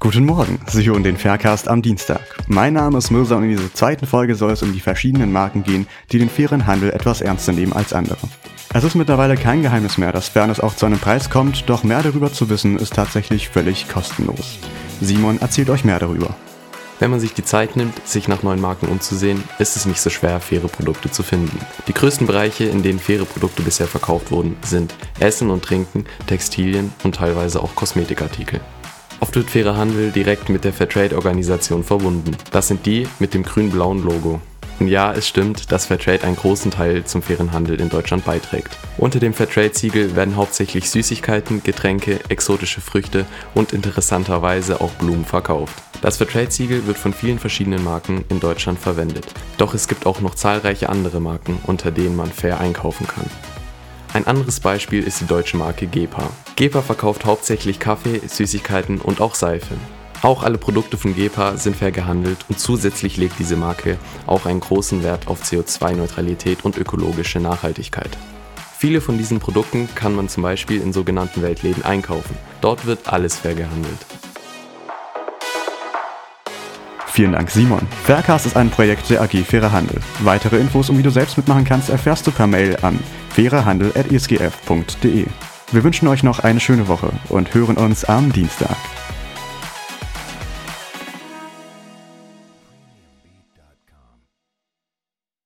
Guten Morgen, Sie hören den Faircast am Dienstag. Mein Name ist Mirza und in dieser zweiten Folge soll es um die verschiedenen Marken gehen, die den fairen Handel etwas ernster nehmen als andere. Es ist mittlerweile kein Geheimnis mehr, dass Fairness auch zu einem Preis kommt, doch mehr darüber zu wissen ist tatsächlich völlig kostenlos. Simon erzählt euch mehr darüber. Wenn man sich die Zeit nimmt, sich nach neuen Marken umzusehen, ist es nicht so schwer, faire Produkte zu finden. Die größten Bereiche, in denen faire Produkte bisher verkauft wurden, sind Essen und Trinken, Textilien und teilweise auch Kosmetikartikel. Oft wird fairer Handel direkt mit der Fairtrade-Organisation verbunden. Das sind die mit dem grün-blauen Logo. Und ja, es stimmt, dass Fairtrade einen großen Teil zum fairen Handel in Deutschland beiträgt. Unter dem Fairtrade-Siegel werden hauptsächlich Süßigkeiten, Getränke, exotische Früchte und interessanterweise auch Blumen verkauft. Das Fairtrade-Siegel wird von vielen verschiedenen Marken in Deutschland verwendet. Doch es gibt auch noch zahlreiche andere Marken, unter denen man fair einkaufen kann. Ein anderes Beispiel ist die deutsche Marke Gepa. Gepa verkauft hauptsächlich Kaffee, Süßigkeiten und auch Seife. Auch alle Produkte von Gepa sind fair gehandelt und zusätzlich legt diese Marke auch einen großen Wert auf CO2-Neutralität und ökologische Nachhaltigkeit. Viele von diesen Produkten kann man zum Beispiel in sogenannten Weltläden einkaufen. Dort wird alles fair gehandelt. Vielen Dank, Simon. Faircast ist ein Projekt der AG Fairer Handel. Weitere Infos und wie du selbst mitmachen kannst, erfährst du per Mail an fairerhandel.esgf.de. Wir wünschen euch noch eine schöne Woche und hören uns am Dienstag.